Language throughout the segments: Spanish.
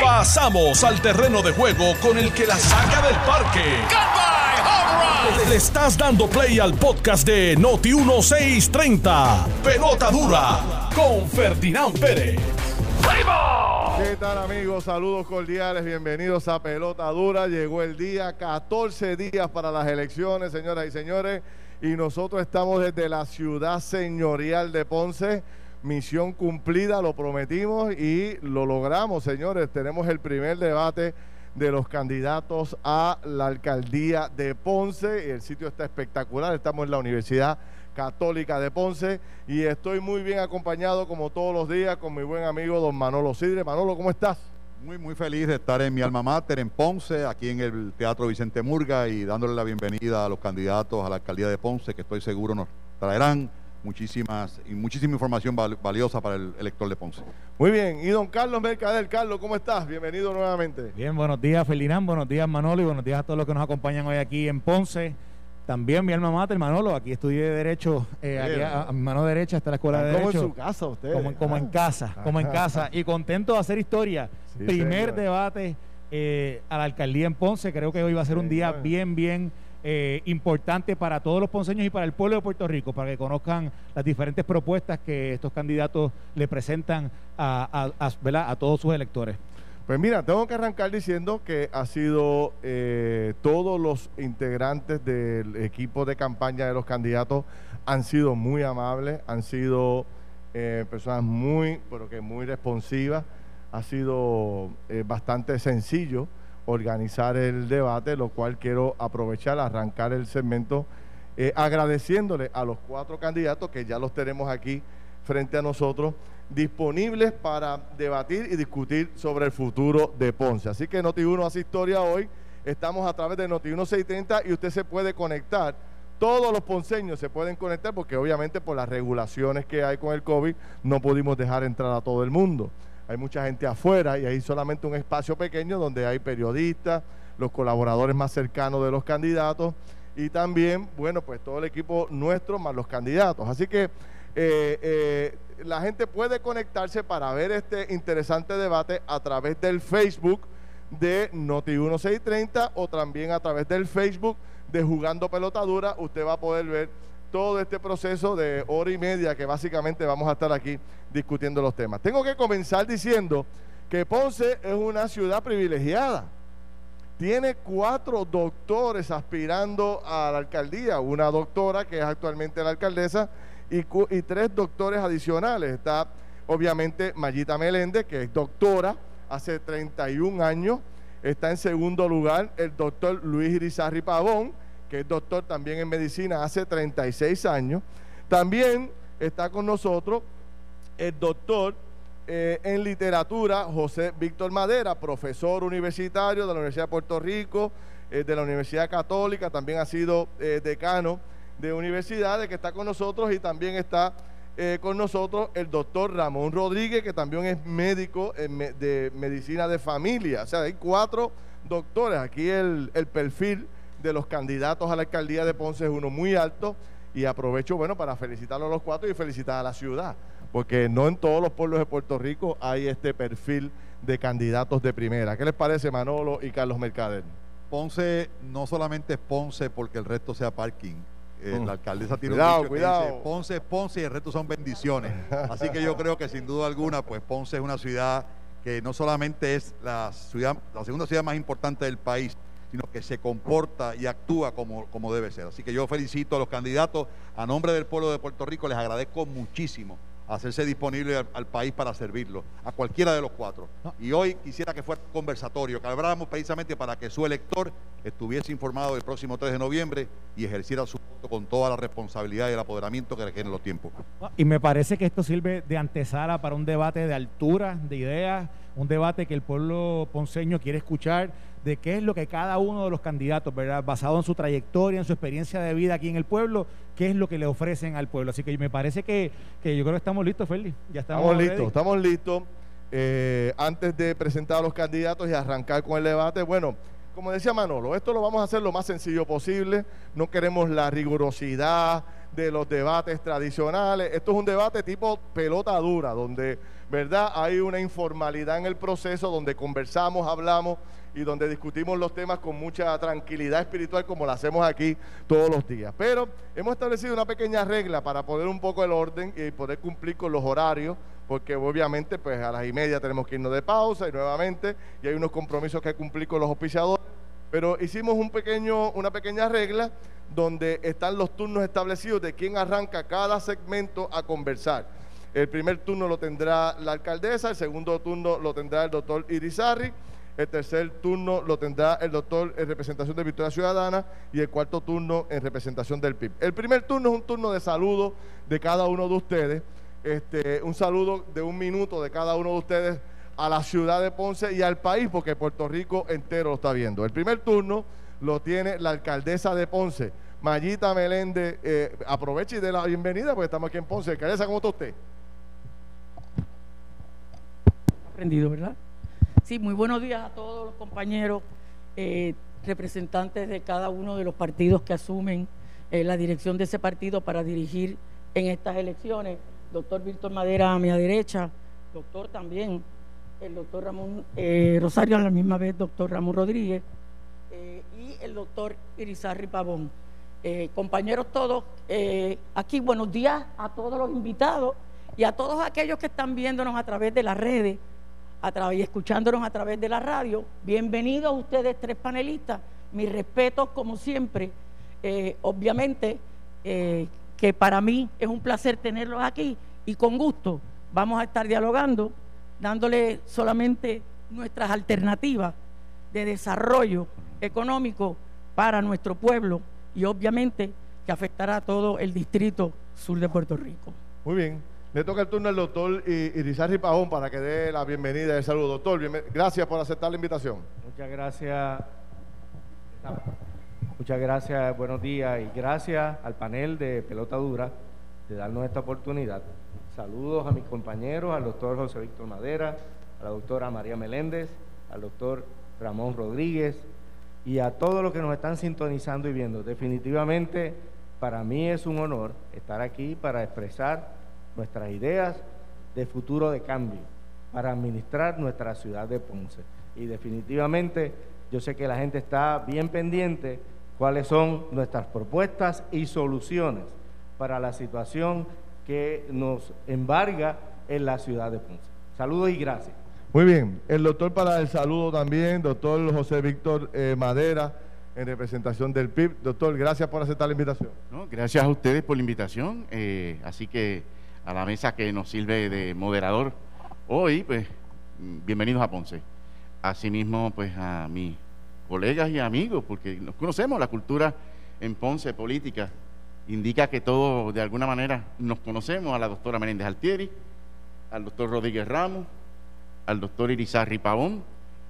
Pasamos al terreno de juego con el que la saca del parque. Le estás dando play al podcast de Noti 1630. Pelota dura con Ferdinand Pérez. ¿Qué tal amigos? Saludos cordiales, bienvenidos a Pelota Dura. Llegó el día, 14 días para las elecciones, señoras y señores, y nosotros estamos desde la ciudad señorial de Ponce. Misión cumplida, lo prometimos y lo logramos, señores. Tenemos el primer debate de los candidatos a la alcaldía de Ponce. El sitio está espectacular, estamos en la Universidad Católica de Ponce y estoy muy bien acompañado como todos los días con mi buen amigo don Manolo Sidre. Manolo, ¿cómo estás? Muy, muy feliz de estar en mi alma mater, en Ponce, aquí en el Teatro Vicente Murga y dándole la bienvenida a los candidatos a la alcaldía de Ponce, que estoy seguro nos traerán muchísimas y muchísima información valiosa para el elector de Ponce. Muy bien, y don Carlos Mercader, Carlos, ¿cómo estás? Bienvenido nuevamente. Bien, buenos días, Felinán, buenos días, Manolo, y buenos días a todos los que nos acompañan hoy aquí en Ponce. También mi alma mater, Manolo, aquí estudié Derecho, eh, aquí a, mano derecha está la Escuela de Derecho. Como en su casa usted. Como, en casa, como en casa. Y contento de hacer historia. Primer debate eh, a la alcaldía en Ponce. Creo que hoy va a ser un día bien, bien eh, importante para todos los ponceños y para el pueblo de Puerto Rico, para que conozcan las diferentes propuestas que estos candidatos le presentan a, a, a todos sus electores. Pues mira, tengo que arrancar diciendo que ha sido eh, todos los integrantes del equipo de campaña de los candidatos han sido muy amables, han sido eh, personas muy, pero que muy responsivas. Ha sido bastante sencillo organizar el debate, lo cual quiero aprovechar, arrancar el segmento agradeciéndole a los cuatro candidatos que ya los tenemos aquí frente a nosotros disponibles para debatir y discutir sobre el futuro de Ponce. Así que Noti1 hace historia hoy. Estamos a través de Noti1 630 y usted se puede conectar. Todos los ponceños se pueden conectar porque obviamente por las regulaciones que hay con el COVID no pudimos dejar entrar a todo el mundo. Hay mucha gente afuera y hay solamente un espacio pequeño donde hay periodistas, los colaboradores más cercanos de los candidatos y también, bueno, pues todo el equipo nuestro más los candidatos. Así que eh, eh, la gente puede conectarse para ver este interesante debate a través del Facebook de Noti1630 o también a través del Facebook de Jugando Pelotadura. Usted va a poder ver todo este proceso de hora y media que básicamente vamos a estar aquí discutiendo los temas. Tengo que comenzar diciendo que Ponce es una ciudad privilegiada. Tiene cuatro doctores aspirando a la alcaldía, una doctora que es actualmente la alcaldesa y, tres doctores adicionales. Está obviamente Mayita Meléndez, que es doctora hace 31 años. Está en segundo lugar el doctor Luis Irizarri Pavón, que es doctor también en medicina hace 36 años. También está con nosotros el doctor eh, en literatura José Víctor Madera, profesor universitario de la Universidad de Puerto Rico, eh, de la Universidad Católica, también ha sido eh, decano de universidades que está con nosotros y también está con nosotros el doctor Ramón Rodríguez, que también es médico de medicina de familia. O sea, hay cuatro doctores. Aquí el, el perfil de los candidatos a la alcaldía de Ponce es uno muy alto y aprovecho, bueno, para felicitarlos a los cuatro y felicitar a la ciudad, porque no en todos los pueblos de Puerto Rico hay este perfil de candidatos de primera. ¿Qué les parece Manolo y Carlos Mercader? Ponce no solamente es Ponce porque el resto sea parking, eh, mm. la alcaldesa tiene un dicho que dice Ponce es Ponce y el resto son bendiciones. Así que yo creo que sin duda alguna, pues Ponce es una ciudad que no solamente es la ciudad, la segunda ciudad más importante del país, sino que se comporta y actúa como, como debe ser. Así que yo felicito a los candidatos a nombre del pueblo de Puerto Rico, les agradezco muchísimo hacerse disponible al, país para servirlo, a cualquiera de los cuatro. Y hoy quisiera que fuera conversatorio, que habláramos precisamente para que su elector estuviese informado del próximo 3 de noviembre y ejerciera su voto con toda la responsabilidad y el apoderamiento que requieren los tiempos. Y me parece que esto sirve de antesala para un debate de altura, de ideas, un debate que el pueblo ponceño quiere escuchar de qué es lo que cada uno de los candidatos, ¿verdad? basado en su trayectoria, en su experiencia de vida aquí en el pueblo, qué es lo que le ofrecen al pueblo. Así que me parece que, que yo creo que estamos listos, Feli. Ya estamos, listos, estamos listos. Eh, antes de presentar a los candidatos y arrancar con el debate, bueno, como decía Manolo, esto lo vamos a hacer lo más sencillo posible. No queremos la rigurosidad de los debates tradicionales. Esto es un debate tipo pelota dura, donde ¿verdad? Hay una informalidad en el proceso donde conversamos, hablamos y donde discutimos los temas con mucha tranquilidad espiritual como lo hacemos aquí todos los días. Pero hemos establecido una pequeña regla para poner un poco el orden y poder cumplir con los horarios, porque obviamente pues a las y media tenemos que irnos de pausa y nuevamente y hay unos compromisos que cumplir con los auspiciadores. Pero hicimos un pequeño, una pequeña regla donde están los turnos establecidos de quién arranca cada segmento a conversar. El primer turno lo tendrá la alcaldesa, el segundo turno lo tendrá el doctor Irizarri, el tercer turno lo tendrá el doctor en representación de Victoria Ciudadana y el cuarto turno en representación del PIB. El primer turno es un turno de saludo de cada uno de ustedes, este, un saludo de un minuto de cada uno de ustedes a la ciudad de Ponce y al país, porque Puerto Rico entero lo está viendo. El primer turno lo tiene la alcaldesa de Ponce, Mayita Meléndez. Eh, aproveche y dé la bienvenida, porque estamos aquí en Ponce. Alcaldesa, ¿cómo está usted? Aprendido, ¿verdad? Sí, muy buenos días a todos los compañeros, eh, representantes de cada uno de los partidos que asumen eh, la dirección de ese partido para dirigir en estas elecciones. Doctor Víctor Madera a mi derecha, doctor también el doctor Ramón eh, Rosario, a la misma vez doctor Ramón Rodríguez y el doctor Irizarri Pavón. Compañeros todos, aquí buenos días a todos los invitados y a todos aquellos que están viéndonos a través de las redes y escuchándonos a través de la radio. Bienvenidos ustedes tres panelistas, mis respetos como siempre. obviamente que para mí es un placer tenerlos aquí y con gusto vamos a estar dialogando dándole solamente nuestras alternativas de desarrollo económico para nuestro pueblo y obviamente que afectará a todo el distrito sur de Puerto Rico. Muy bien. Le toca el turno al doctor Irizarri Pajón para que dé la bienvenida y el saludo. Doctor, gracias por aceptar la invitación. Muchas gracias. Muchas gracias, buenos días y gracias al panel de Pelota Dura de darnos esta oportunidad. Saludos a mis compañeros, al doctor José Víctor Madera, a la doctora María Meléndez, al doctor Ramón Rodríguez y a todos los que nos están sintonizando y viendo. Definitivamente para mí es un honor estar aquí para expresar nuestras ideas de futuro de cambio, para administrar nuestra ciudad de Ponce. Y definitivamente yo sé que la gente está bien pendiente cuáles son nuestras propuestas y soluciones para la situación que nos embarga en la ciudad de Ponce. Saludos y gracias. Muy bien, el doctor para el saludo también, doctor José Víctor eh, Madera, en representación del PIB. Doctor, gracias por aceptar la invitación. gracias a ustedes por la invitación, eh, así que a la mesa que nos sirve de moderador hoy, pues bienvenidos a Ponce. Asimismo, pues a mis colegas y amigos, porque nos conocemos la cultura en Ponce política indica que todos de alguna manera nos conocemos, a la doctora Menéndez Altieri, al doctor Rodríguez Ramos, al doctor Irizarri Pavón,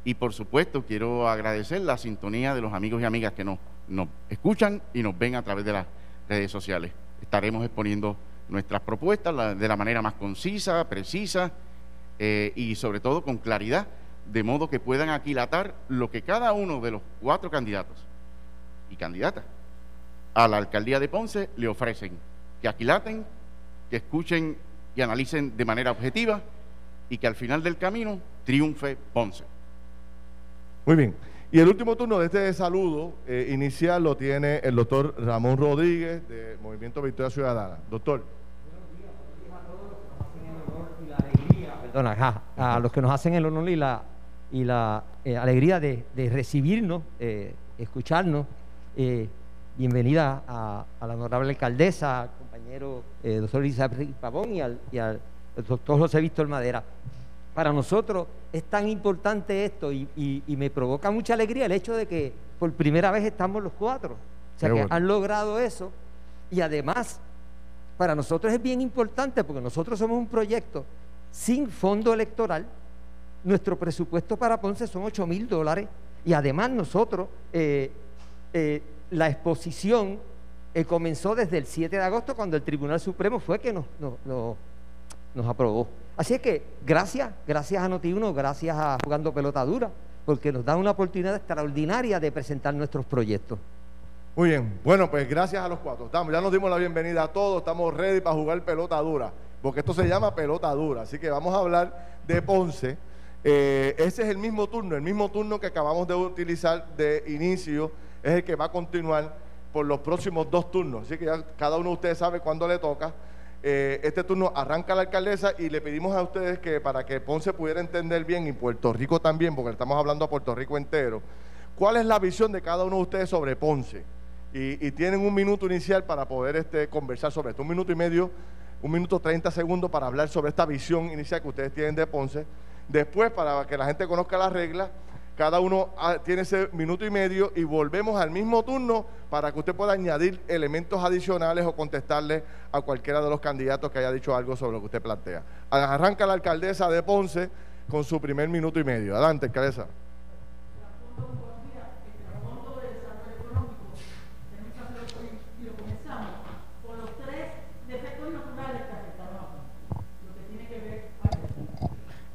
y por supuesto quiero agradecer la sintonía de los amigos y amigas que nos, nos escuchan y nos ven a través de las redes sociales. Estaremos exponiendo nuestras propuestas de la manera más concisa, precisa eh, y sobre todo con claridad, de modo que puedan aquilatar lo que cada uno de los cuatro candidatos y candidatas a la alcaldía de Ponce le ofrecen que aquilaten, que escuchen y analicen de manera objetiva y que al final del camino triunfe Ponce. Muy bien. Y el último turno de este saludo eh, inicial lo tiene el doctor Ramón Rodríguez del Movimiento Victoria Ciudadana. Doctor. Perdona, a los que nos hacen el honor y la, y la eh, alegría de, recibirnos, eh, escucharnos. Bienvenida a, la honorable alcaldesa, al compañero eh, doctor Elizabeth Pavón y al, doctor José Víctor Madera. Para nosotros es tan importante esto y, me provoca mucha alegría el hecho de que por primera vez estamos los cuatro. O sea, que han logrado eso y además para nosotros es bien importante porque nosotros somos un proyecto sin fondo electoral. Nuestro presupuesto para Ponce son 8 mil dólares y además nosotros eh, eh, la exposición eh, comenzó desde el 7 de agosto cuando el Tribunal Supremo fue que nos, nos, aprobó. Así es que gracias, gracias a Notiuno, gracias a Jugando Pelota Dura, porque nos da una oportunidad extraordinaria de presentar nuestros proyectos. Muy bien, bueno, pues gracias a los cuatro. Estamos, ya nos dimos la bienvenida a todos, estamos ready para jugar pelota dura. Porque esto se llama pelota dura. Así que vamos a hablar de Ponce. Eh, ese es el mismo turno, el mismo turno que acabamos de utilizar de inicio, es el que va a continuar por los próximos dos turnos. Así que ya cada uno de ustedes sabe cuándo le toca. Eh, este turno arranca la alcaldesa y le pedimos a ustedes que para que Ponce pudiera entender bien y Puerto Rico también, porque estamos hablando a Puerto Rico entero, cuál es la visión de cada uno de ustedes sobre Ponce. Y, tienen un minuto inicial para poder este, conversar sobre esto, un minuto y medio, un minuto treinta segundos para hablar sobre esta visión inicial que ustedes tienen de Ponce. Después, para que la gente conozca las reglas, cada uno ah, tiene ese minuto y medio y volvemos al mismo turno para que usted pueda añadir elementos adicionales o contestarle a cualquiera de los candidatos que haya dicho algo sobre lo que usted plantea. Arranca la alcaldesa de Ponce con su primer minuto y medio. Adelante, alcaldesa.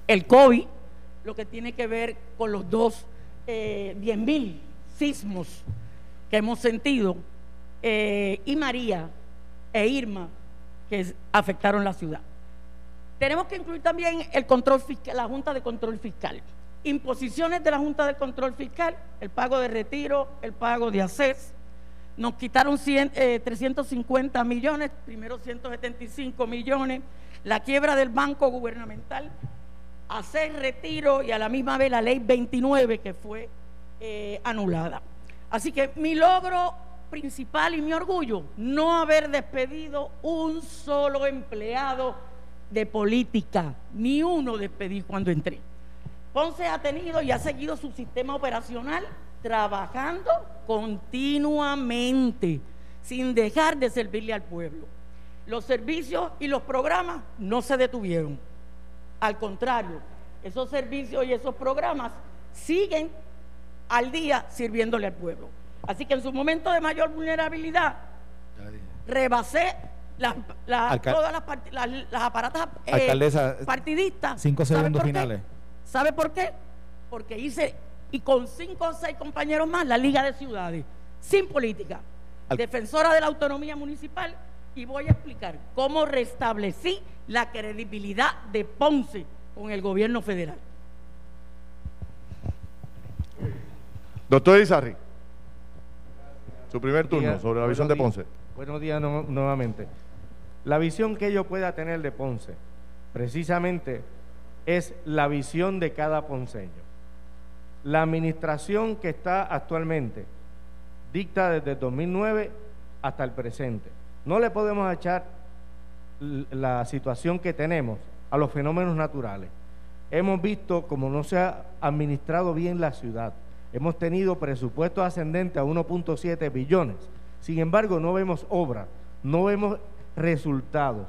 El COVID lo que tiene que ver con los dos eh, 10.000 sismos que hemos sentido eh, y María e Irma que afectaron la ciudad. Tenemos que incluir también el control fiscal, la Junta de Control Fiscal. Imposiciones de la Junta de Control Fiscal, el pago de retiro, el pago de ACES. Nos quitaron 350 eh, millones, primero 175 millones, la quiebra del banco gubernamental, hacer retiro y a la misma vez la ley 29 que fue eh, anulada. Así que mi logro principal y mi orgullo, no haber despedido un solo empleado de política, ni uno despedí cuando entré. Ponce ha tenido y ha seguido su sistema operacional trabajando continuamente, sin dejar de servirle al pueblo. Los servicios y los programas no se detuvieron. Al contrario, esos servicios y esos programas siguen al día sirviéndole al pueblo. Así que en su momento de mayor vulnerabilidad, rebasé las, todas las, las, aparatas eh, partidistas. Cinco segundos finales. ¿Sabe por qué? Porque hice, y con cinco o seis compañeros más, la Liga de Ciudades, sin política, defensora de la autonomía municipal y voy a explicar cómo restablecí la credibilidad de Ponce con el gobierno federal. Doctor Izarri, su primer turno sobre la visión de Ponce. Buenos días nuevamente. La visión que yo pueda tener de Ponce, precisamente, es la visión de cada ponceño. La administración que está actualmente dicta desde 2009 hasta el presente no le podemos echar la situación que tenemos a los fenómenos naturales. Hemos visto cómo no se ha administrado bien la ciudad. Hemos tenido presupuestos ascendentes a 1.7 billones. Sin embargo, no vemos obra, no vemos resultados.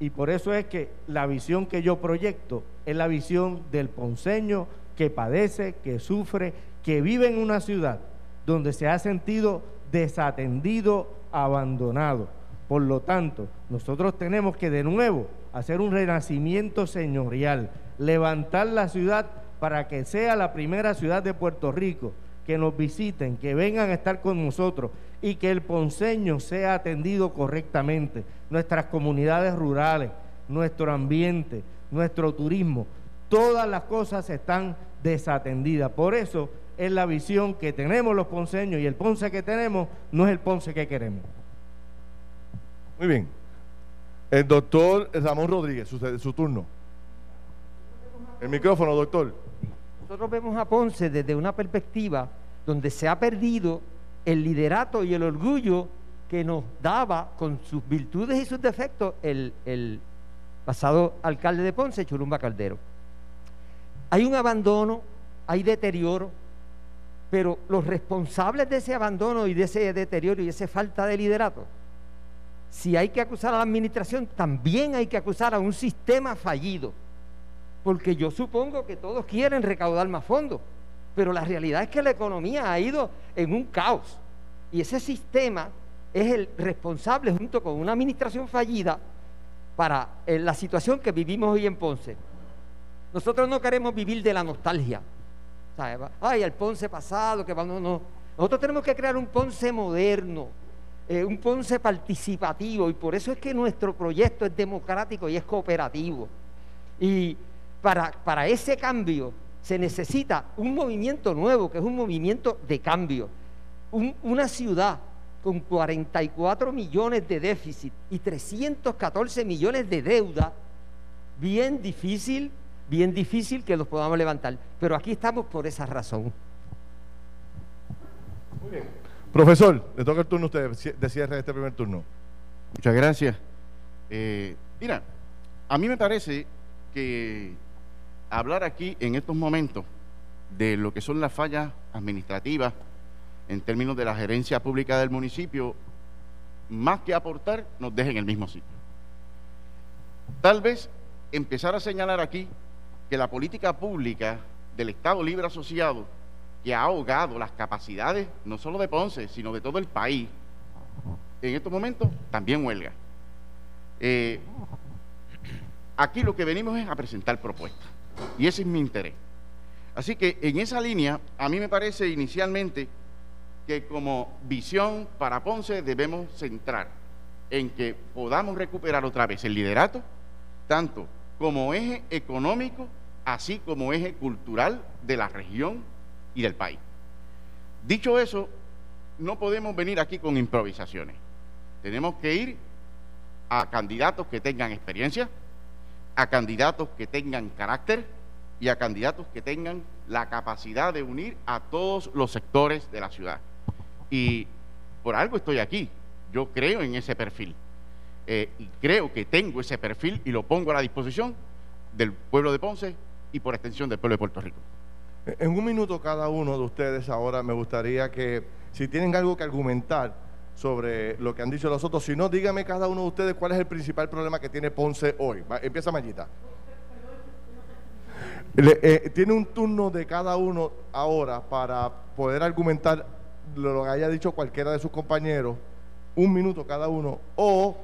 Y por eso es que la visión que yo proyecto es la visión del ponceño que padece, que sufre, que vive en una ciudad donde se ha sentido desatendido, abandonado. Por lo tanto, nosotros tenemos que de nuevo hacer un renacimiento señorial, levantar la ciudad para que sea la primera ciudad de Puerto Rico, que nos visiten, que vengan a estar con nosotros y que el ponceño sea atendido correctamente, nuestras comunidades rurales, nuestro ambiente, nuestro turismo, todas las cosas están desatendidas. Por eso es la visión que tenemos los ponceños y el Ponce que tenemos no es el Ponce que queremos. Muy bien. El doctor Ramón Rodríguez, su, turno. El micrófono, doctor. Nosotros vemos a Ponce desde una perspectiva donde se ha perdido el liderato y el orgullo que nos daba con sus virtudes y sus defectos el, pasado alcalde de Ponce, Churumba Caldero. Hay un abandono, hay deterioro, pero los responsables de ese abandono y de ese deterioro y esa falta de liderato si hay que acusar a la administración, también hay que acusar a un sistema fallido. Porque yo supongo que todos quieren recaudar más fondos, pero la realidad es que la economía ha ido en un caos. Y ese sistema es el responsable junto con una administración fallida para eh, la situación que vivimos hoy en Ponce. Nosotros no queremos vivir de la nostalgia. Ay, el Ponce pasado, que vamos, no. Nosotros tenemos que crear un Ponce moderno, eh, un Ponce participativo y por eso es que nuestro proyecto es democrático y es cooperativo. Y para, para ese cambio se necesita un movimiento nuevo, que es un movimiento de cambio. una ciudad con 44 millones de déficit y 314 millones de deuda, bien difícil, bien difícil que los podamos levantar. Pero aquí estamos por esa razón. Muy bien. Profesor, le toca el turno a usted de cierre de este primer turno. Muchas gracias. Eh, mira, a mí me parece que hablar aquí en estos momentos de lo que son las fallas administrativas en términos de la gerencia pública del municipio, más que aportar, nos deja en el mismo sitio. Tal vez empezar a señalar aquí que la política pública del Estado Libre Asociado, que ha ahogado las capacidades no solo de Ponce, sino de todo el país, en estos momentos también huelga. Eh, aquí lo que venimos es a presentar propuestas, y ese es mi interés. Así que en esa línea, a mí me parece inicialmente que como visión para Ponce debemos centrar en que podamos recuperar otra vez el liderato, tanto como eje económico, así como eje cultural de la región y del país. Dicho eso, no podemos venir aquí con improvisaciones. Tenemos que ir a candidatos que tengan experiencia, a candidatos que tengan carácter y a candidatos que tengan la capacidad de unir a todos los sectores de la ciudad. Y por algo estoy aquí. Yo creo en ese perfil. Eh, y creo que tengo ese perfil y lo pongo a la disposición del pueblo de Ponce y por extensión del pueblo de Puerto Rico. En un minuto cada uno de ustedes ahora me gustaría que si tienen algo que argumentar sobre lo que han dicho los otros, si no, dígame cada uno de ustedes cuál es el principal problema que tiene Ponce hoy. empieza Mayita. Eh, tiene un turno de cada uno ahora para poder argumentar lo que haya dicho cualquiera de sus compañeros, un minuto cada uno, o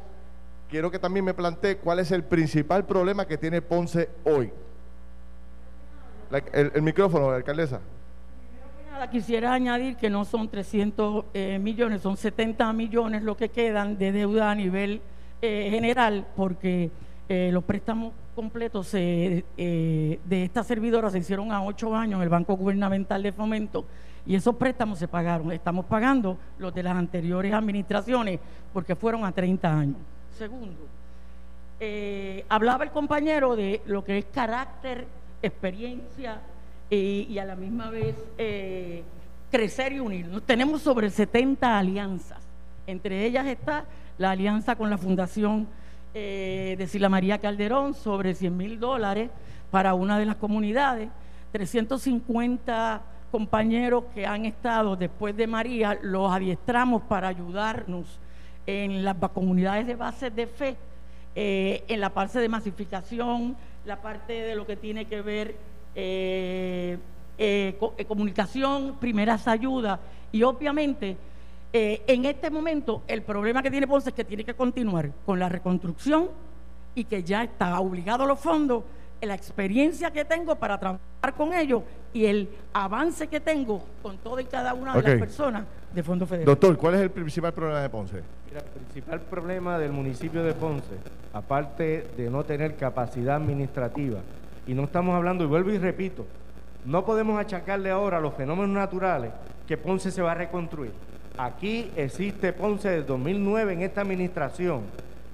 quiero que también me plantee cuál es el principal problema que tiene Ponce hoy. El, micrófono, alcaldesa. Nada, quisiera añadir que no son 300 eh, millones, son 70 millones lo que quedan de deuda a nivel eh, general, porque eh, los préstamos completos de esta servidora se hicieron a ocho años en el Banco Gubernamental de Fomento y esos préstamos se pagaron. Estamos pagando los de las anteriores administraciones porque fueron a 30 años. Segundo, hablaba el compañero de lo que es carácter, experiencia y a la misma vez eh, crecer y unirnos. Tenemos sobre 70 alianzas. Entre ellas está la alianza con la Fundación eh, de Sila María Calderón sobre 100 mil dólares para una de las comunidades, 350 compañeros que han estado después de María, los adiestramos para ayudarnos en las comunidades de base de fe, eh, en la parte de masificación, la parte de lo que tiene que ver eh, eh, comunicación, primeras ayudas y obviamente en este momento el problema que tiene Ponce es que tiene que continuar con la reconstrucción y que ya está obligado a los fondos la experiencia que tengo para trabajar con ellos y el avance que tengo con toda y cada una de las personas de Fondo Federal. Doctor, ¿cuál es el principal problema de Ponce? El principal problema del municipio de Ponce, aparte de no tener capacidad administrativa, y no estamos hablando, y vuelvo y repito, no podemos achacarle ahora a los fenómenos naturales que Ponce se va a reconstruir. Aquí existe Ponce desde 2009 en esta administración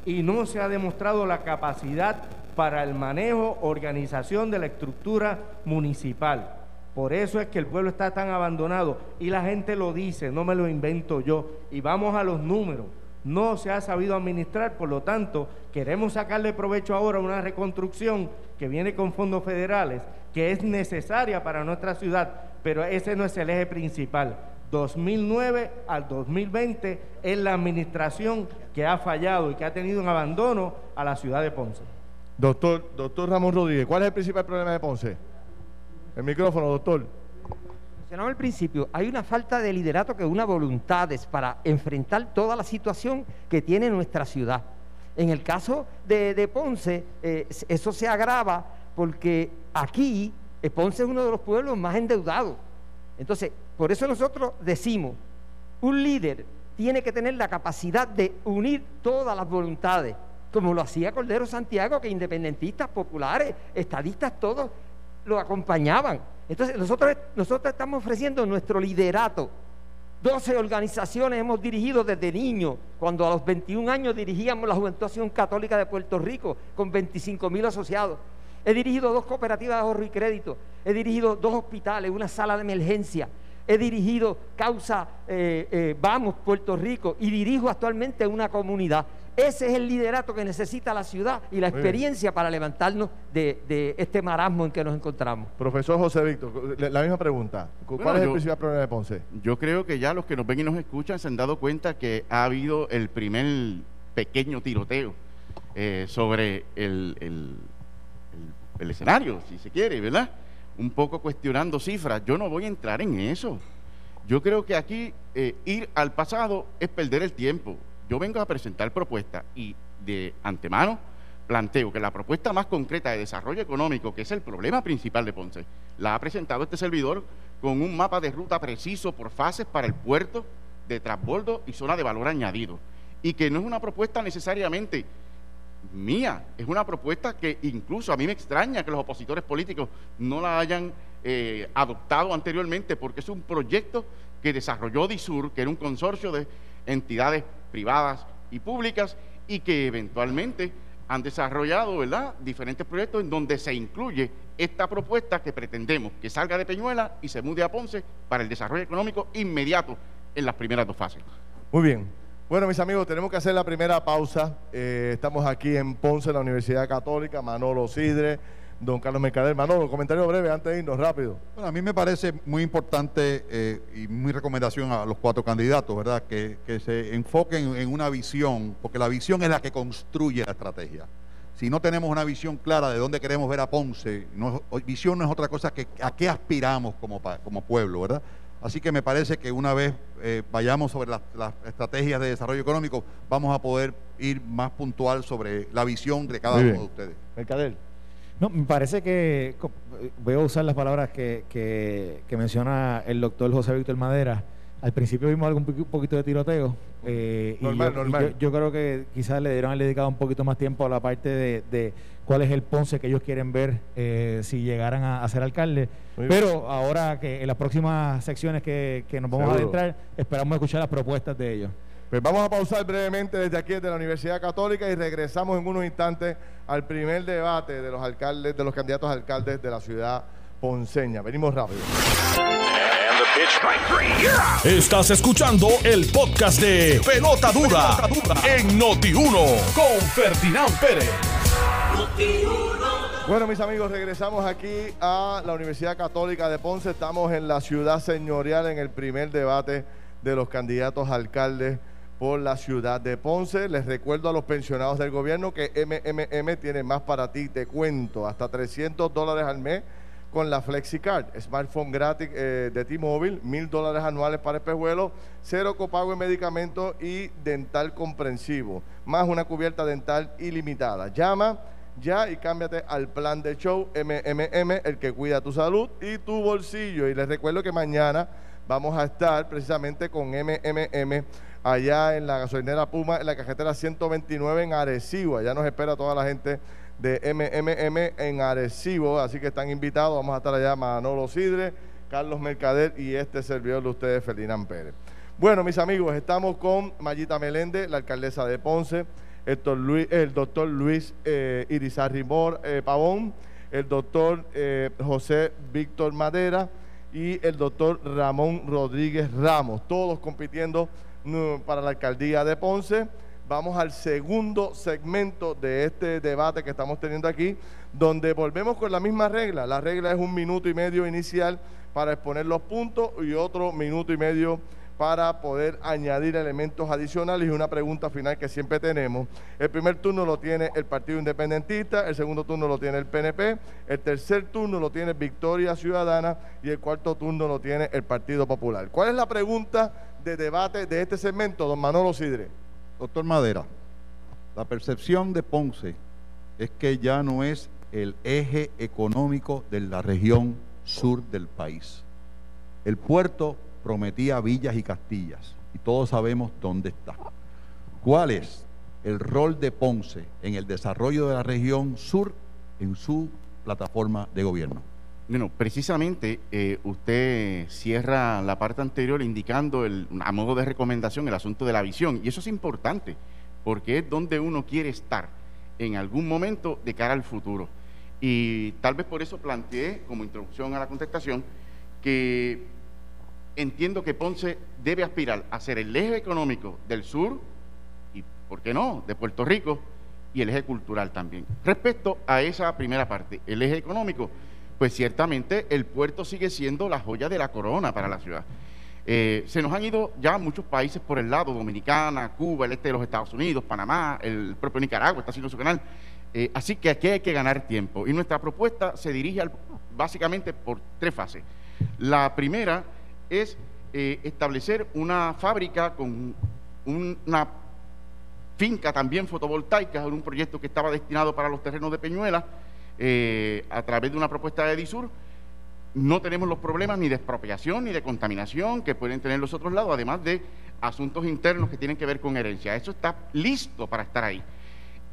y no se ha demostrado la capacidad para el manejo, organización de la estructura municipal. Por eso es que el pueblo está tan abandonado y la gente lo dice, no me lo invento yo. Y vamos a los números. No se ha sabido administrar, por lo tanto, queremos sacarle provecho ahora a una reconstrucción que viene con fondos federales, que es necesaria para nuestra ciudad, pero ese no es el eje principal. 2009 al 2020 es la administración que ha fallado y que ha tenido un abandono a la ciudad de Ponce. Doctor, doctor Ramón Rodríguez, ¿cuál es el principal problema de Ponce? El micrófono, doctor. Al principio, hay una falta de liderato que una voluntades para enfrentar toda la situación que tiene nuestra ciudad. En el caso de, Ponce, eh, eso se agrava porque aquí eh, Ponce es uno de los pueblos más endeudados. Entonces, por eso nosotros decimos, un líder tiene que tener la capacidad de unir todas las voluntades, como lo hacía Cordero Santiago, que independentistas, populares, estadistas, todos lo acompañaban. Entonces nosotros, estamos ofreciendo nuestro liderato. 12 organizaciones hemos dirigido desde niño, cuando a los 21 años dirigíamos la Juventud Acción Católica de Puerto Rico, con 25 mil asociados. He dirigido dos cooperativas de ahorro y crédito, he dirigido dos hospitales, una sala de emergencia, he dirigido Causa eh, eh, Vamos Puerto Rico y dirijo actualmente una comunidad. Ese es el liderato que necesita la ciudad y la experiencia para levantarnos de, este marasmo en que nos encontramos. Profesor José Víctor, la misma pregunta. ¿Cuál es el principal problema de Ponce? Yo creo que ya los que nos ven y nos escuchan se han dado cuenta que ha habido el primer pequeño tiroteo eh, sobre el, el escenario, si se quiere, ¿verdad? Un poco cuestionando cifras. Yo no voy a entrar en eso. Yo creo que aquí eh, ir al pasado es perder el tiempo. Yo vengo a presentar propuestas y de antemano planteo que la propuesta más concreta de desarrollo económico, que es el problema principal de Ponce, la ha presentado este servidor con un mapa de ruta preciso por fases para el puerto de transbordo y zona de valor añadido. Y que no es una propuesta necesariamente mía, es una propuesta que incluso a mí me extraña que los opositores políticos no la hayan eh, adoptado anteriormente, porque es un proyecto que desarrolló DISUR, que era un consorcio de entidades privadas y públicas, y que eventualmente han desarrollado ¿verdad? diferentes proyectos en donde se incluye esta propuesta que pretendemos que salga de Peñuela y se mude a Ponce para el desarrollo económico inmediato en las primeras dos fases. Muy bien, bueno, mis amigos, tenemos que hacer la primera pausa. Eh, estamos aquí en Ponce, la Universidad Católica, Manolo Sidre, don Carlos Mercader. Manolo, comentario breve antes de irnos, rápido. Bueno, a mí me parece muy importante eh, y muy recomendación a los cuatro candidatos, ¿verdad? Que, se enfoquen en una visión, porque la visión es la que construye la estrategia. Si no tenemos una visión clara de dónde queremos ver a Ponce, visión no es otra cosa que a qué aspiramos como, como pueblo, ¿verdad? Así que me parece que una vez eh, vayamos sobre las, estrategias de desarrollo económico, vamos a poder ir más puntual sobre la visión de cada uno de ustedes. Mercader. No, me parece que voy a usar las palabras que, que, menciona el doctor José Víctor Madera. Al principio vimos algún poquito de tiroteo. Eh, normal, yo, normal. yo, creo que quizás le dieron dedicado un poquito más tiempo a la parte de cuál es el Ponce que ellos quieren ver eh, si llegaran a, ser alcalde. Pero ahora que en las próximas secciones que, nos vamos a adentrar, esperamos escuchar las propuestas de ellos. Pues vamos a pausar brevemente desde aquí, desde la Universidad Católica, y regresamos en unos instantes al primer debate de los alcaldes, de los candidatos a alcaldes de la ciudad ponceña. Venimos rápido. Estás escuchando el podcast de Pelota Dura, en Noti1 con Ferdinand Pérez. Bueno, mis amigos, regresamos aquí a la Universidad Católica de Ponce. Estamos en la ciudad señorial en el primer debate de los candidatos alcaldes por la ciudad de Ponce. Les recuerdo a los pensionados del gobierno que MMM tiene más para ti, te cuento, hasta 300 dólares al mes con la FlexiCard, smartphone gratis eh, de T-Mobile, mil dólares anuales para espejuelos, cero copago en medicamentos y dental comprensivo, más una cubierta dental ilimitada. Llama ya y cámbiate al plan de show MMM, el que cuida tu salud y tu bolsillo. Y les recuerdo que mañana vamos a estar precisamente con MMM allá en la gasolinera Puma, en la cajetera 129 en Arecibo. Allá nos espera toda la gente de MMM en Arecibo, así que están invitados. Vamos a estar allá Manolo Sidre, Carlos Mercader y este servidor de ustedes, Ferdinand Pérez. Bueno, mis amigos, estamos con Mayita Meléndez, la alcaldesa de Ponce el doctor Luis eh, Irizarri eh, Pavón, el doctor eh, José Víctor Madera y el doctor Ramón Rodríguez Ramos, todos compitiendo para la alcaldía de Ponce. Vamos al segundo segmento de este debate que estamos teniendo aquí, donde volvemos con la misma regla. La regla es un minuto y medio inicial para exponer los puntos y otro minuto y medio para poder añadir elementos adicionales y una pregunta final que siempre tenemos. El primer turno lo tiene el Partido Independentista, el segundo turno lo tiene el PNP, el tercer turno lo tiene Victoria Ciudadana y el cuarto turno lo tiene el Partido Popular. ¿Cuál es la pregunta de debate de este segmento, don Manolo Sidre? Doctor Madera, la percepción de Ponce es que ya no es el eje económico de la región sur del país. El puerto prometía villas y castillas. y todos sabemos dónde está. ¿Cuál es el rol de Ponce en el desarrollo de la región sur en su plataforma de gobierno? Bueno, precisamente eh, usted cierra la parte anterior indicando el, a modo de recomendación el asunto de la visión y eso es importante porque es donde uno quiere estar en algún momento de cara al futuro. Y tal vez por eso planteé como introducción a la contestación que entiendo que Ponce debe aspirar a ser el eje económico del sur y, ¿por qué no?, de Puerto Rico y el eje cultural también. Respecto a esa primera parte, el eje económico, pues ciertamente el puerto sigue siendo la joya de la corona para la ciudad. Eh, se nos han ido ya muchos países por el lado, Dominicana, Cuba, el este de los Estados Unidos, Panamá, el propio Nicaragua está haciendo su canal. Eh, así que aquí hay que ganar tiempo. Y nuestra propuesta se dirige básicamente por tres fases. La primera es eh, establecer una fábrica con una finca también fotovoltaica, un proyecto que estaba destinado para los terrenos de Peñuela, a través de una propuesta de Edisur no tenemos los problemas ni de expropiación ni de contaminación que pueden tener los otros lados, además de asuntos internos que tienen que ver con herencia. Eso está listo para estar ahí.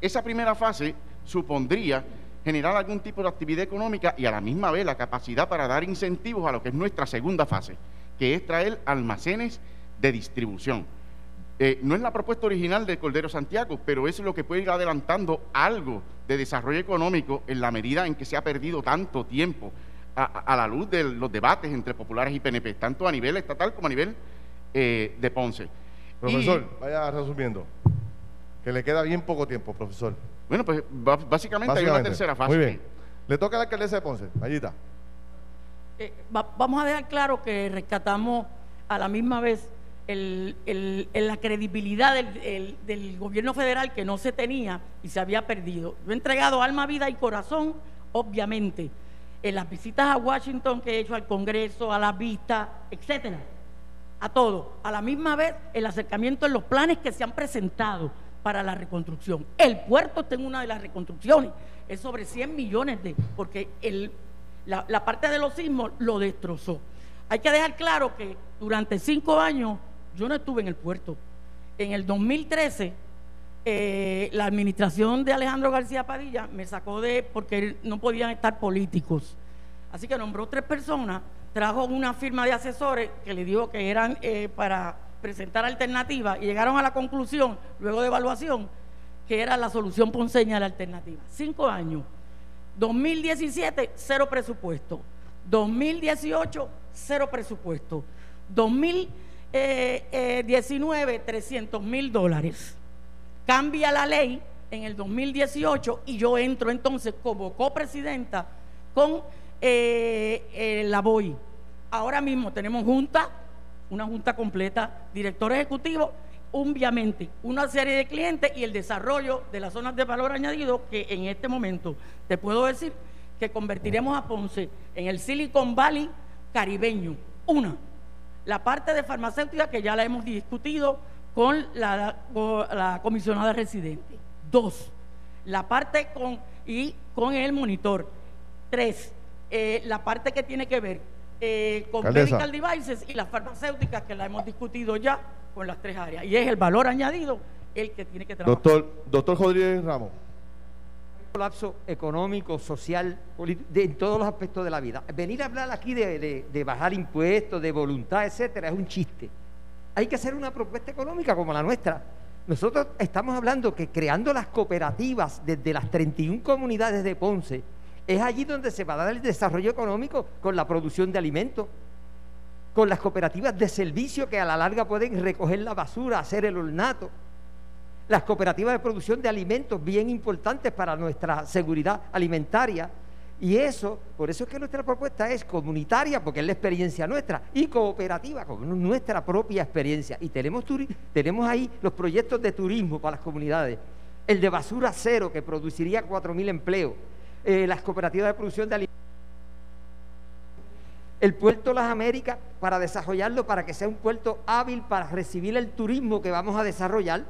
Esa primera fase supondría generar algún tipo de actividad económica y a la misma vez la capacidad para dar incentivos a lo que es nuestra segunda fase, que es traer almacenes de distribución. Eh, no es la propuesta original de Cordero Santiago, pero es lo que puede ir adelantando algo de desarrollo económico en la medida en que se ha perdido tanto tiempo a, la luz de los debates entre populares y PNP, tanto a nivel estatal como a nivel eh, de Ponce. Profesor, vaya resumiendo, que le queda bien poco tiempo, profesor. Bueno, pues básicamente, hay una tercera fase. Muy bien. Le toca a la alcaldesa de Ponce, Mayita. Eh, vamos a dejar claro que rescatamos a la misma vez la credibilidad del, gobierno federal que no se tenía y se había perdido. Yo he entregado alma, vida y corazón, obviamente, en las visitas a Washington que he hecho al Congreso, a la vista, etcétera, a todo. A la misma vez, el acercamiento en los planes que se han presentado para la reconstrucción. El puerto está en una de las reconstrucciones, es sobre 100 millones de, porque el, la, parte de los sismos lo destrozó. Hay que dejar claro que durante cinco años yo no estuve en el puerto. En el 2013 eh, la administración de Alejandro García Padilla me sacó de, porque no podían estar políticos. Así que nombró tres personas, trajo una firma de asesores que le dijo que eran eh, para presentar alternativas y llegaron a la conclusión, luego de evaluación, que era la solución ponceña de la alternativa. Cinco años. 2017, cero presupuesto. 2018, cero presupuesto. 2019, 300 mil dólares cambia la ley en el 2018 y yo entro entonces como copresidenta con eh, eh, la BOI. Ahora mismo tenemos junta, una junta completa, director ejecutivo, obviamente una serie de clientes y el desarrollo de las zonas de valor añadido que en este momento te puedo decir que convertiremos a Ponce en el Silicon Valley caribeño. Una, la parte de farmacéutica que ya la hemos discutido, con la, comisionada residente. Dos, la parte con y con el monitor. Tres, eh, la parte que tiene que ver eh, con medical devices y las farmacéuticas que la hemos discutido ya con las tres áreas. Y es el valor añadido el que tiene que trabajar. Doctor, doctor Rodríguez Ramos. colapso económico, social, de, en todos los aspectos de la vida. Venir a hablar aquí de, de bajar impuestos, de voluntad, etcétera, es un chiste hay que hacer una propuesta económica como la nuestra. Nosotros estamos hablando que creando las cooperativas desde las 31 comunidades de Ponce, es allí donde se va a dar el desarrollo económico con la producción de alimentos, con las cooperativas de servicio que a la larga pueden recoger la basura, hacer el ornato, las cooperativas de producción de alimentos bien importantes para nuestra seguridad alimentaria, y eso, por eso es que nuestra propuesta es comunitaria, porque es la experiencia nuestra, y cooperativa, con nuestra propia experiencia. Y tenemos, tenemos ahí los proyectos de turismo para las comunidades, el de basura cero, que produciría 4.000 empleos, eh, las cooperativas de producción de alimentos el puerto Las Américas para desarrollarlo, para que sea un puerto hábil para recibir el turismo que vamos a desarrollar.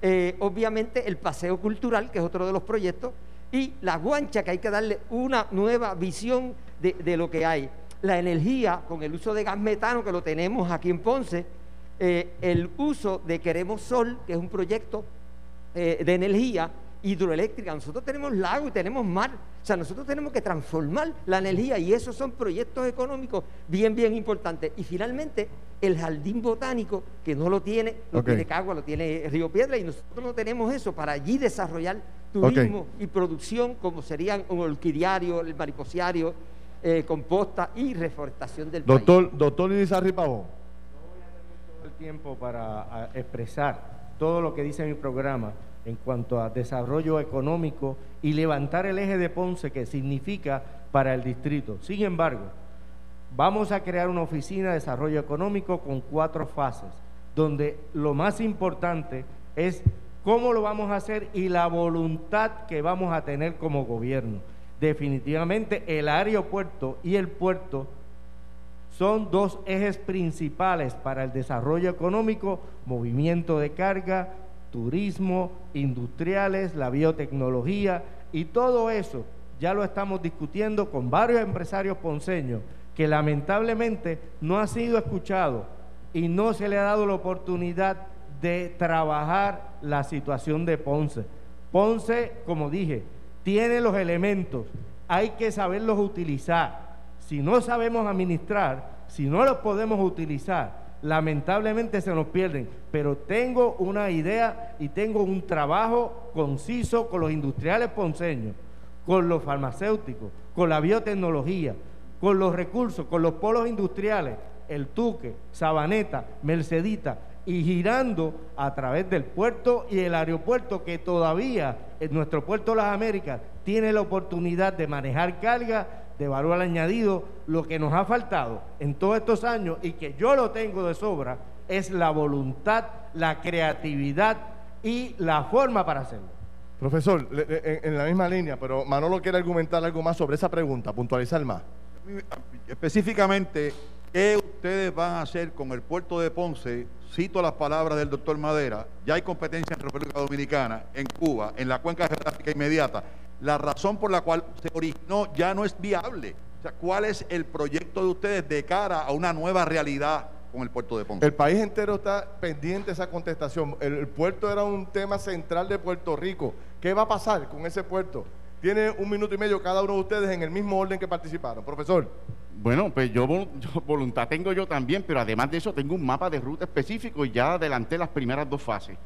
Eh, obviamente el paseo cultural, que es otro de los proyectos, y la guancha que hay que darle una nueva visión de, lo que hay. La energía con el uso de gas metano que lo tenemos aquí en Ponce eh, el uso de Queremos Sol, que es un proyecto eh, de energía hidroeléctrica. Nosotros tenemos lago y tenemos mar. O sea, nosotros tenemos que transformar la energía y esos son proyectos económicos bien, bien importantes. Y finalmente, el jardín botánico, que no lo tiene, lo tiene Cagua, lo tiene Río Piedra, y nosotros no tenemos eso para allí desarrollar turismo y producción, como serían un orquidiario, el mariposiario, eh, composta y reforestación del doctor, país. Doctor Elizarri Pavón. No voy a tener todo el tiempo para expresar todo lo que dice mi programa en cuanto a desarrollo económico y levantar el eje de Ponce que significa para el distrito. Sin embargo, vamos a crear una oficina de desarrollo económico con cuatro fases, donde lo más importante es cómo lo vamos a hacer y la voluntad que vamos a tener como gobierno. Definitivamente el aeropuerto y el puerto son dos ejes principales para el desarrollo económico, movimiento de carga, turismo, industriales, la biotecnología y todo eso ya lo estamos discutiendo con varios empresarios ponceños que lamentablemente no ha sido escuchado y no se le ha dado la oportunidad de trabajar la situación de Ponce. Ponce, como dije, tiene los elementos, hay que saberlos utilizar. Si no sabemos administrar, si no los podemos utilizar, lamentablemente se nos pierden. Pero tengo una idea y tengo un trabajo conciso con los industriales ponceños, con los farmacéuticos, con la biotecnología, con los recursos, con los polos industriales, el Tuque, Sabaneta, Mercedita, y girando a través del puerto y el aeropuerto que todavía en nuestro puerto las Américas tiene la oportunidad de manejar carga de valor añadido, lo que nos ha faltado en todos estos años y que yo lo tengo de sobra es la voluntad, la creatividad y la forma para hacerlo. Profesor, en la misma línea, pero Manolo quiere argumentar algo más sobre esa pregunta, puntualizar más. Específicamente, ¿qué ustedes van a hacer con el puerto de Ponce? Cito las palabras del doctor Madera, ya hay competencia en República Dominicana, en Cuba, en la cuenca geográfica inmediata la razón por la cual se originó ya no es viable. O sea, ¿cuál es el proyecto de ustedes de cara a una nueva realidad con el puerto de Ponce? El país entero está pendiente de esa contestación. El, puerto era un tema central de Puerto Rico. ¿Qué va a pasar con ese puerto? Tiene un minuto y medio cada uno de ustedes en el mismo orden que participaron. Profesor. Bueno, pues yo, voluntad tengo yo también, pero además de eso tengo un mapa de ruta específico y ya adelanté las primeras dos fases.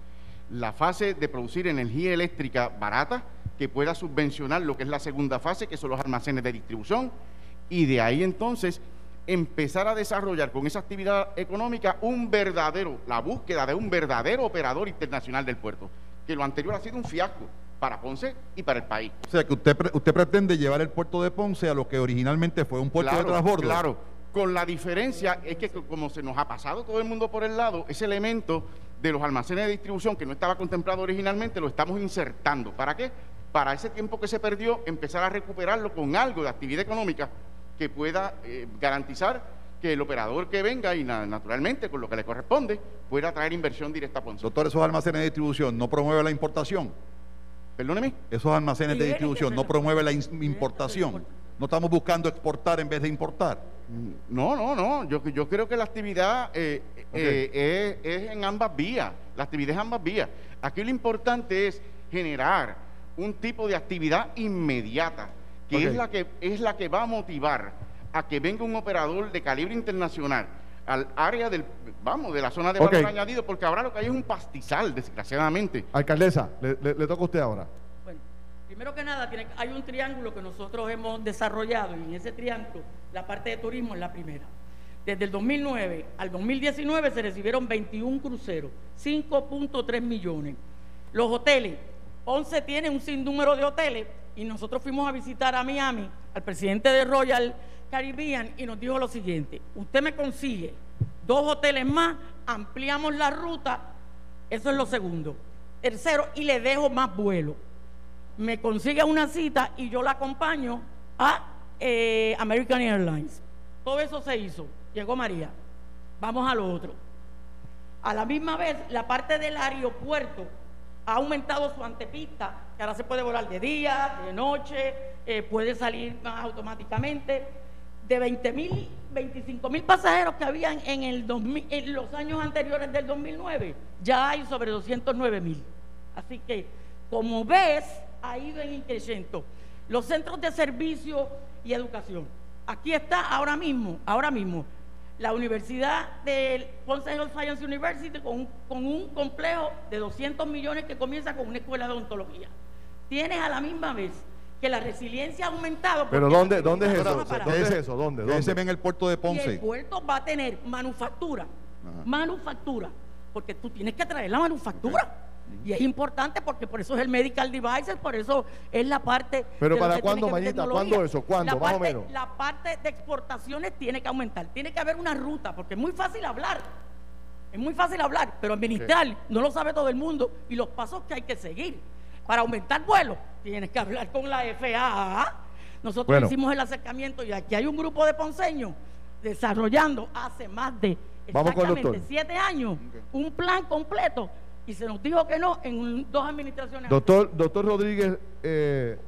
La fase de producir energía eléctrica barata, que pueda subvencionar lo que es la segunda fase, que son los almacenes de distribución, y de ahí entonces empezar a desarrollar con esa actividad económica un verdadero, la búsqueda de un verdadero operador internacional del puerto, que lo anterior ha sido un fiasco para Ponce y para el país. O sea, que usted, usted pretende llevar el puerto de Ponce a lo que originalmente fue un puerto de transbordo. Claro, con la diferencia es que como se nos ha pasado todo el mundo por el lado, ese elemento de los almacenes de distribución que no estaba contemplado originalmente, lo estamos insertando. ¿Para qué? para ese tiempo que se perdió, empezar a recuperarlo con algo de actividad económica que pueda eh, garantizar que el operador que venga y naturalmente con lo que le corresponde pueda traer inversión directa a Ponce. Doctor, esos almacenes de distribución no promueven la importación. Perdóneme. Esos almacenes de distribución no promueven la importación. No estamos buscando exportar en vez de importar. No, no, no. Yo, yo creo que la actividad eh, eh, es, es en ambas vías. La actividad es en ambas vías. Aquí lo importante es generar un tipo de actividad inmediata, que, es la que es la que va a motivar a que venga un operador de calibre internacional al área del, vamos, de la zona de valor añadido, porque ahora lo que hay es un pastizal, desgraciadamente. Alcaldesa, le, toca a usted ahora. Bueno, primero que nada, tiene, hay un triángulo que nosotros hemos desarrollado y en ese triángulo la parte de turismo es la primera. Desde el 2009 al 2019 se recibieron 21 cruceros, 5.3 millones. Los hoteles, Ponce tiene un sinnúmero de hoteles y nosotros fuimos a visitar a Miami al presidente de Royal Caribbean y nos dijo lo siguiente, usted me consigue dos hoteles más, ampliamos la ruta, eso es lo segundo. Tercero, y le dejo más vuelo. Me consigue una cita y yo la acompaño a eh, American Airlines. Todo eso se hizo. Llegó María. Vamos a lo otro. A la misma vez, la parte del aeropuerto ha aumentado su antepista, que ahora se puede volar de día, de noche, eh, puede salir más automáticamente. De 20 mil, 25 mil pasajeros que habían en, el los años anteriores del 2009, ya hay sobre 209 mil. Así que, como ves, ha ido en incremento. Los centros de servicio y educación. Aquí está ahora mismo, ahora mismo, la Universidad del Ponce Health Science University con con un complejo de 200 millones que comienza con una escuela de odontología. Tienes a la misma vez que la resiliencia ha aumentado. Pero ¿dónde, ¿dónde es eso? ¿Dónde es eso? ¿Dónde? ¿Dónde? se ve en el puerto de Ponce. el puerto va a tener manufactura, manufactura, porque tú tienes que traer la manufactura. Y es importante porque por eso es el medical devices, por eso es la parte. Pero ¿para cuándo, Mañita? ¿Cuándo eso? ¿Cuándo? más o menos. La parte de exportaciones tiene que aumentar. Tiene que haber una ruta, porque es muy fácil hablar. Es muy fácil hablar, pero administrar no lo sabe todo el mundo y los pasos que hay que seguir. Para aumentar vuelos, tienes que hablar con la FAA. Nosotros hicimos el acercamiento y aquí hay un grupo de ponceños desarrollando hace más de exactamente siete años un plan completo y se nos dijo que no en dos administraciones. Doctor, doctor Rodríguez eh,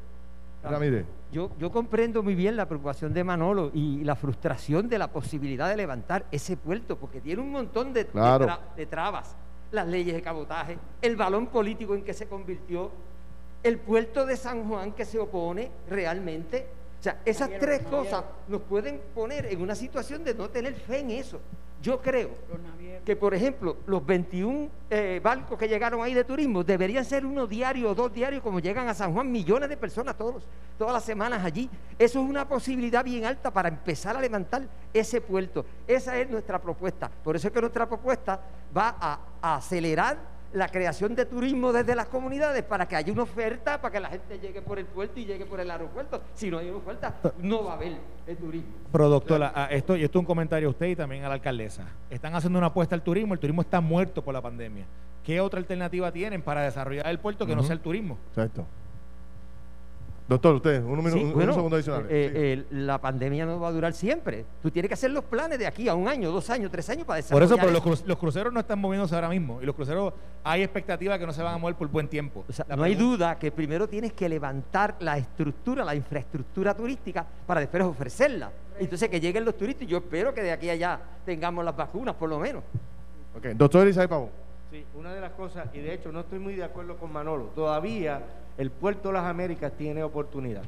Ramírez. Yo, yo comprendo muy bien la preocupación de Manolo y la frustración de la posibilidad de levantar ese puerto, porque tiene un montón de, de trabas. Las leyes de cabotaje, el balón político en que se convirtió, el puerto de San Juan que se opone realmente. O sea, esas tres cosas nos pueden poner en una situación de no tener fe en eso. Yo creo que, por ejemplo, los 21 eh, barcos que llegaron ahí de turismo deberían ser uno diario o dos diarios, como llegan a San Juan millones de personas todos, todas las semanas allí. Eso es una posibilidad bien alta para empezar a levantar ese puerto. Esa es nuestra propuesta. Por eso es que nuestra propuesta va a acelerar la creación de turismo desde las comunidades para que haya una oferta para que la gente llegue por el puerto y llegue por el aeropuerto. Si no hay una oferta, no va a haber el turismo. Pero doctora, ah, esto, y esto es un comentario a usted y también a la alcaldesa. Están haciendo una apuesta al turismo, el turismo está muerto por la pandemia. ¿Qué otra alternativa tienen para desarrollar el puerto que no sea el turismo? Exacto. Doctor, usted, un, minuto, segundo adicional. Eh, eh, la pandemia no va a durar siempre. Tú tienes que hacer los planes de aquí a un año, dos años, tres años para desarrollar. Por eso, pero los, cruceros no están moviéndose ahora mismo. Y los cruceros hay expectativa que no se van a mover por buen tiempo. no hay duda que primero tienes que levantar la estructura, la infraestructura turística para después ofrecerla. Entonces que lleguen los turistas y yo espero que de aquí a allá tengamos las vacunas por lo menos. Ok, doctor Isabel Pavón. Sí, una de las cosas, y de hecho no estoy muy de acuerdo con Manolo, todavía el puerto de las Américas tiene oportunidad.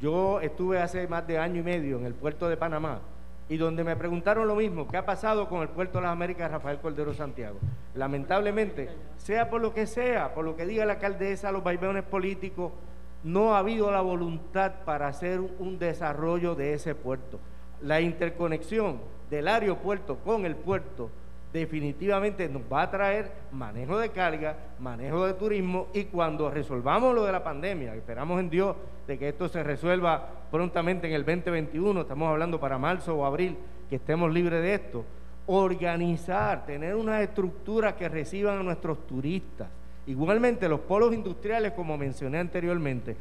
Yo estuve hace más de año y medio en el puerto de Panamá y donde me preguntaron lo mismo, ¿qué ha pasado con el puerto de las Américas Rafael Cordero Santiago? Lamentablemente, sea por lo que sea, por lo que diga la alcaldesa, los vaivenes políticos, no ha habido la voluntad para hacer un desarrollo de ese puerto. La interconexión del aeropuerto con el puerto definitivamente nos va a traer manejo de carga, manejo de turismo y cuando resolvamos lo de la pandemia, esperamos en Dios de que esto se resuelva prontamente en el 2021, estamos hablando para marzo o abril, que estemos libres de esto, organizar, tener una estructura que reciban a nuestros turistas. Igualmente los polos industriales, como mencioné anteriormente,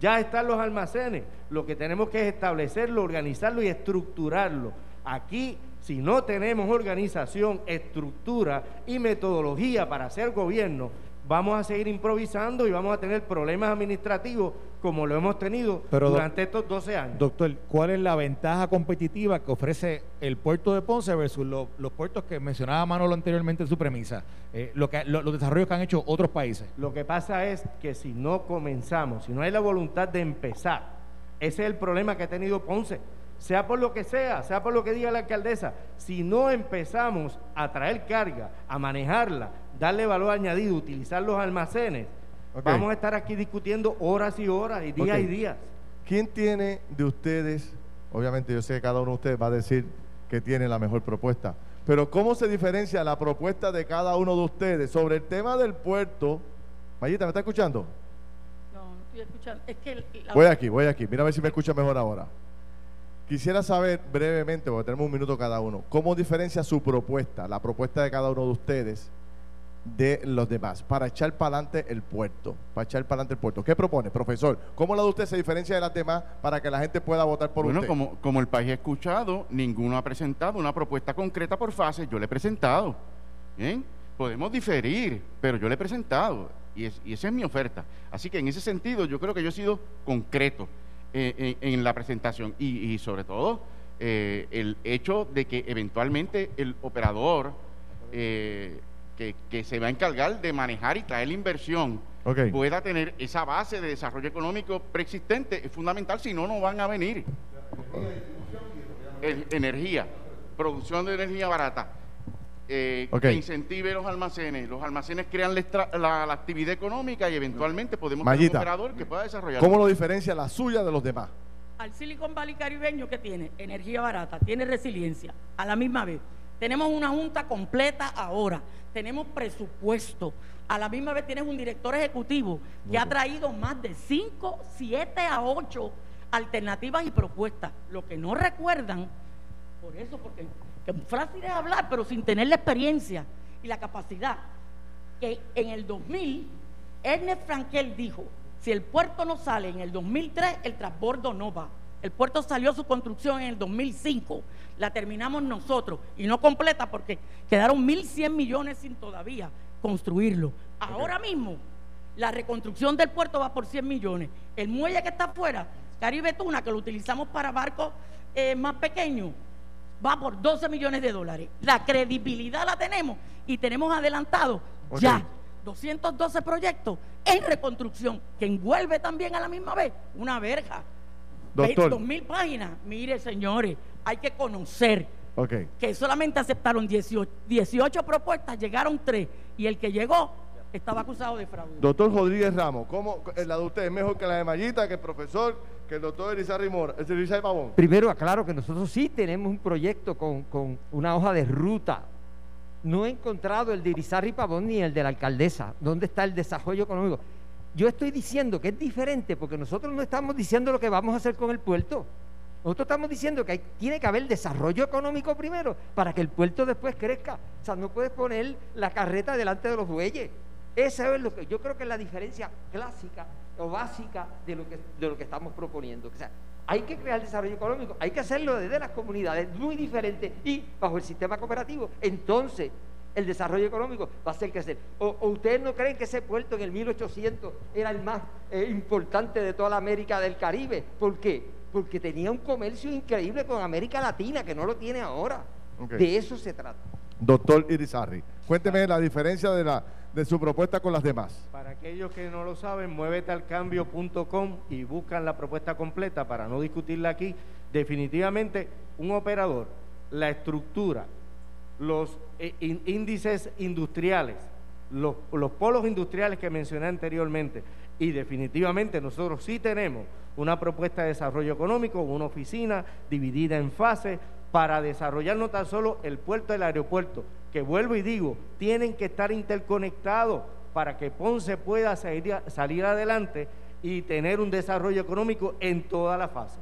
ya están los almacenes, lo que tenemos que es establecerlo, organizarlo y estructurarlo. Aquí si no tenemos organización, estructura y metodología para hacer gobierno, vamos a seguir improvisando y vamos a tener problemas administrativos como lo hemos tenido durante estos 12 años. Doctor, ¿cuál es la ventaja competitiva que ofrece el puerto de Ponce versus los puertos que mencionaba Manolo anteriormente en su premisa? Eh, lo que, los desarrollos que han hecho otros países. Lo que pasa es que si no comenzamos, si no hay la voluntad de empezar, ese es el problema que ha tenido Ponce sea por lo que sea, sea por lo que diga la alcaldesa, si no empezamos a traer carga, a manejarla, darle valor añadido, utilizar los almacenes, vamos a estar aquí discutiendo horas y horas y días y días. ¿Quién tiene de ustedes, obviamente yo sé que cada uno de ustedes va a decir que tiene la mejor propuesta, pero cómo se diferencia la propuesta de cada uno de ustedes sobre el tema del puerto? Mayita, ¿me está escuchando? No, no estoy escuchando. Es que Voy aquí, voy aquí. Mira a ver si me escucha mejor ahora. Quisiera saber brevemente, porque tenemos un minuto cada uno, cómo diferencia su propuesta, la propuesta de cada uno de ustedes, de los demás, para echar para adelante el puerto, para echar para adelante el puerto. ¿Qué propone, profesor? ¿Cómo la de usted se diferencia de las demás para que la gente pueda votar por usted? Bueno, como, como el país ha escuchado, ninguno ha presentado una propuesta concreta por fase, yo le he presentado. ¿Bien? Podemos diferir, pero yo le he presentado y, y esa es mi oferta. Así que en ese sentido yo creo que yo he sido concreto. Eh, en, la presentación y, sobre todo eh, el hecho de que eventualmente el operador eh, que, se va a encargar de manejar y traer la inversión pueda tener esa base de desarrollo económico preexistente es fundamental, si no, no van a venir. energía, producción de energía barata. Eh, que incentive los almacenes. Los almacenes crean la, actividad económica y eventualmente podemos tener un operador que pueda desarrollar. ¿Cómo lo diferencia la suya de los demás? Al Silicon Valley caribeño que tiene energía barata, tiene resiliencia, a la misma vez. Tenemos una junta completa ahora, tenemos presupuesto, a la misma vez tienes un director ejecutivo que ha traído más de 5, 7 a 8 alternativas y propuestas. Lo que no recuerdan, por eso, porque que fácil es hablar, pero sin tener la experiencia y la capacidad, que en el 2000, Ernest Frankel dijo, si el puerto no sale en el 2003, el transbordo no va. El puerto salió su construcción en el 2005, la terminamos nosotros y no completa porque quedaron 1.100 millones sin todavía construirlo. Ahora mismo, la reconstrucción del puerto va por 100 millones. El muelle que está afuera, Caribe Tuna, que lo utilizamos para barcos eh, más pequeños, va por 12 millones de dólares. La credibilidad la tenemos y tenemos adelantado ya 212 proyectos en reconstrucción, que envuelve también a la misma vez una verja. Doctor. 2.000 páginas. Mire, señores, hay que conocer que solamente aceptaron 18, 18 propuestas, llegaron 3 y el que llegó estaba acusado de fraude. Doctor Rodríguez Ramos, ¿cómo la de usted es mejor que la de Mayita, que el profesor, que el doctor Elizarri Mora, el Pavón? Primero aclaro que nosotros sí tenemos un proyecto con, una hoja de ruta. No he encontrado el de Irizarry Pavón ni el de la alcaldesa. ¿Dónde está el desarrollo económico? Yo estoy diciendo que es diferente porque nosotros no estamos diciendo lo que vamos a hacer con el puerto. Nosotros estamos diciendo que tiene que haber desarrollo económico primero para que el puerto después crezca. O sea, no puedes poner la carreta delante de los bueyes. Esa es lo que yo creo que es la diferencia clásica o básica de lo que, de lo que estamos proponiendo. O sea, hay que crear desarrollo económico, hay que hacerlo desde las comunidades, muy diferente y bajo el sistema cooperativo. Entonces, el desarrollo económico va a ser crecer. O, ustedes no creen que ese puerto en el 1800 era el más eh, importante de toda la América del Caribe? ¿Por qué? Porque tenía un comercio increíble con América Latina que no lo tiene ahora. De eso se trata. Doctor Irizarri, cuénteme la diferencia de la de su propuesta con las demás. Para aquellos que no lo saben, muévetealcambio.com y buscan la propuesta completa para no discutirla aquí. Definitivamente, un operador, la estructura, los eh, índices industriales, los, los polos industriales que mencioné anteriormente, y definitivamente nosotros sí tenemos una propuesta de desarrollo económico, una oficina dividida en fases para desarrollar no tan solo el puerto del aeropuerto, que vuelvo y digo, tienen que estar interconectados para que Ponce pueda salir, salir adelante y tener un desarrollo económico en toda la fase.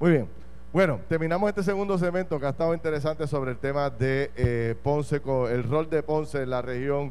Muy bien. Bueno, terminamos este segundo segmento que ha estado interesante sobre el tema de eh, Ponce, el rol de Ponce en la región.